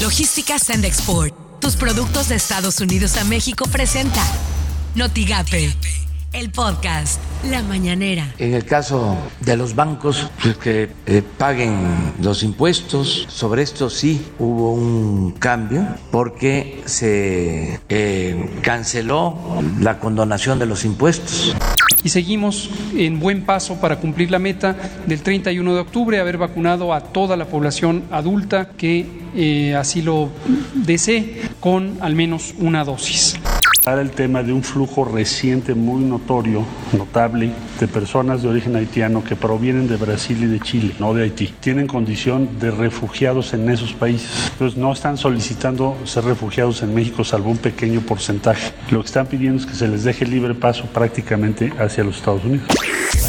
Logística Send Export. Tus productos de Estados Unidos a México presenta Notigape, el podcast La Mañanera. En el caso de los bancos, pues que eh, paguen los impuestos, sobre esto sí hubo un cambio porque se eh, canceló la condonación de los impuestos y seguimos en buen paso para cumplir la meta del 31 de octubre, haber vacunado a toda la población adulta que eh, así lo desee con al menos una dosis el tema de un flujo reciente muy notorio, notable, de personas de origen haitiano que provienen de Brasil y de Chile, no de Haití. Tienen condición de refugiados en esos países. Entonces no están solicitando ser refugiados en México, salvo un pequeño porcentaje. Lo que están pidiendo es que se les deje libre paso prácticamente hacia los Estados Unidos.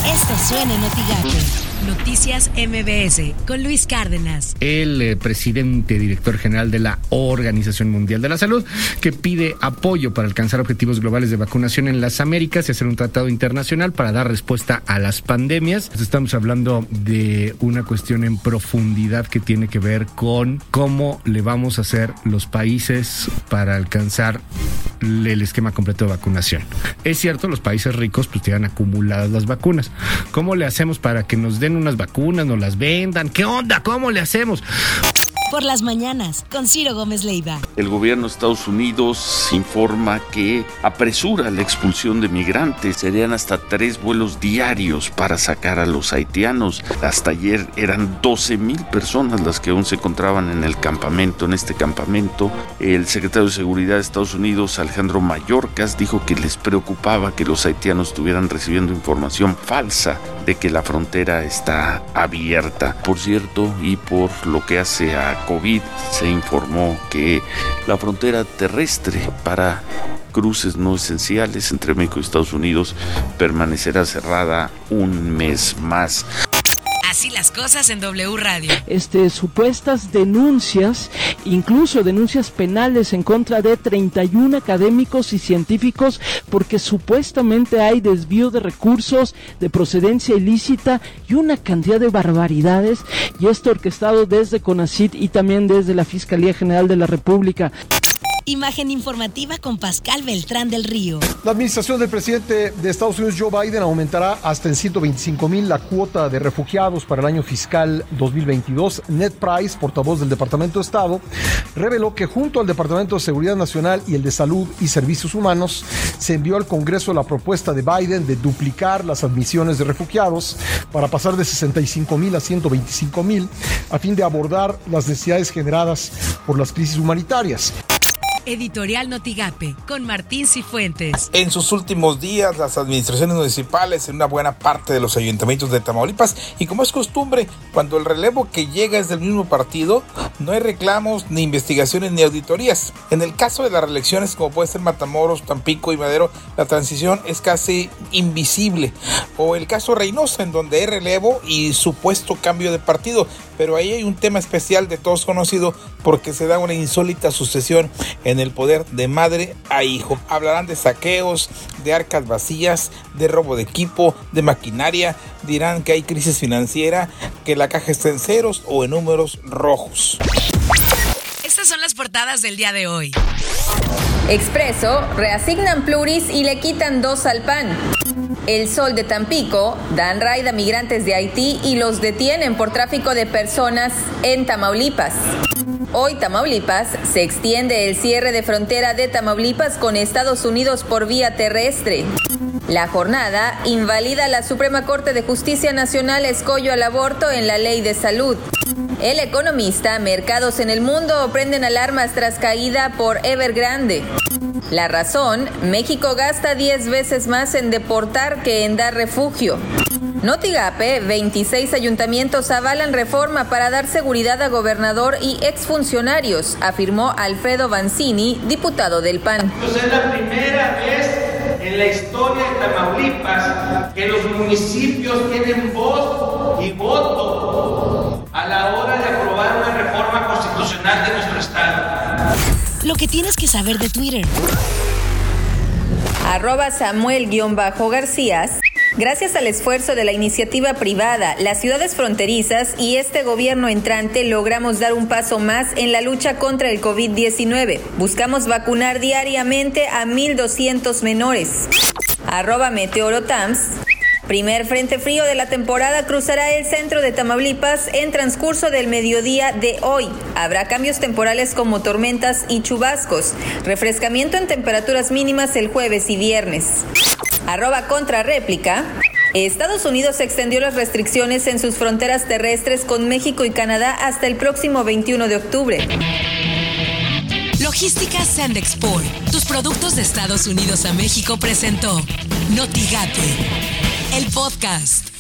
Esto suena en Noticias MBS con Luis Cárdenas. El eh, presidente director general de la Organización Mundial de la Salud, que pide apoyo para alcanzar objetivos globales de vacunación en las Américas y hacer un tratado internacional para dar respuesta a las pandemias. Estamos hablando de una cuestión en profundidad que tiene que ver con cómo le vamos a hacer los países para alcanzar el esquema completo de vacunación. Es cierto, los países ricos pues tienen acumuladas las vacunas. ¿Cómo le hacemos para que nos den unas vacunas, nos las vendan. ¿Qué onda? ¿Cómo le hacemos? Por las mañanas con Ciro Gómez Leiva. El gobierno de Estados Unidos informa que apresura la expulsión de migrantes. Serían hasta tres vuelos diarios para sacar a los haitianos. Hasta ayer eran 12 mil personas las que aún se encontraban en el campamento, en este campamento. El secretario de Seguridad de Estados Unidos, Alejandro Mayorkas, dijo que les preocupaba que los haitianos estuvieran recibiendo información falsa de que la frontera está abierta. Por cierto, y por lo que hace a COVID se informó que la frontera terrestre para cruces no esenciales entre México y Estados Unidos permanecerá cerrada un mes más. Así las cosas en W Radio. Este, supuestas denuncias, incluso denuncias penales en contra de 31 académicos y científicos porque supuestamente hay desvío de recursos de procedencia ilícita y una cantidad de barbaridades y esto orquestado desde CONACIT y también desde la Fiscalía General de la República. Imagen informativa con Pascal Beltrán del Río. La administración del presidente de Estados Unidos, Joe Biden, aumentará hasta en 125 mil la cuota de refugiados para el año fiscal 2022. Ned Price, portavoz del Departamento de Estado, reveló que junto al Departamento de Seguridad Nacional y el de Salud y Servicios Humanos, se envió al Congreso la propuesta de Biden de duplicar las admisiones de refugiados para pasar de 65 mil a 125 mil a fin de abordar las necesidades generadas por las crisis humanitarias. Editorial Notigape con Martín Cifuentes. En sus últimos días, las administraciones municipales en una buena parte de los ayuntamientos de Tamaulipas y como es costumbre, cuando el relevo que llega es del mismo partido, no hay reclamos, ni investigaciones, ni auditorías. En el caso de las reelecciones, como puede ser Matamoros, Tampico y Madero, la transición es casi invisible. O el caso Reynosa, en donde hay relevo y supuesto cambio de partido. Pero ahí hay un tema especial de todos conocido porque se da una insólita sucesión en el poder de madre a hijo. Hablarán de saqueos, de arcas vacías, de robo de equipo, de maquinaria. Dirán que hay crisis financiera, que la caja está en ceros o en números rojos. Estas son las portadas del día de hoy. Expreso, reasignan pluris y le quitan dos al PAN. El Sol de Tampico dan raid a migrantes de Haití y los detienen por tráfico de personas en Tamaulipas. Hoy Tamaulipas se extiende el cierre de frontera de Tamaulipas con Estados Unidos por vía terrestre. La jornada invalida la Suprema Corte de Justicia Nacional escollo al aborto en la ley de salud. El economista, mercados en el mundo prenden alarmas tras caída por Evergrande. La razón, México gasta 10 veces más en deportar que en dar refugio. Notigape, 26 ayuntamientos avalan reforma para dar seguridad a gobernador y exfuncionarios, afirmó Alfredo Banzini, diputado del PAN. es la primera vez en la historia de Tamaulipas que los municipios tienen voz y voto a la hora de aprobar una reforma constitucional de nuestro Estado. Lo que tienes que saber de Twitter. Arroba Samuel-Garcías Gracias al esfuerzo de la iniciativa privada, las ciudades fronterizas y este gobierno entrante logramos dar un paso más en la lucha contra el COVID-19. Buscamos vacunar diariamente a 1.200 menores. Arroba Meteorotams. Primer frente frío de la temporada cruzará el centro de Tamaulipas en transcurso del mediodía de hoy. Habrá cambios temporales como tormentas y chubascos. Refrescamiento en temperaturas mínimas el jueves y viernes. Arroba contra réplica. Estados Unidos extendió las restricciones en sus fronteras terrestres con México y Canadá hasta el próximo 21 de octubre. Logística Sand Export, tus productos de Estados Unidos a México presentó Notigate, el podcast.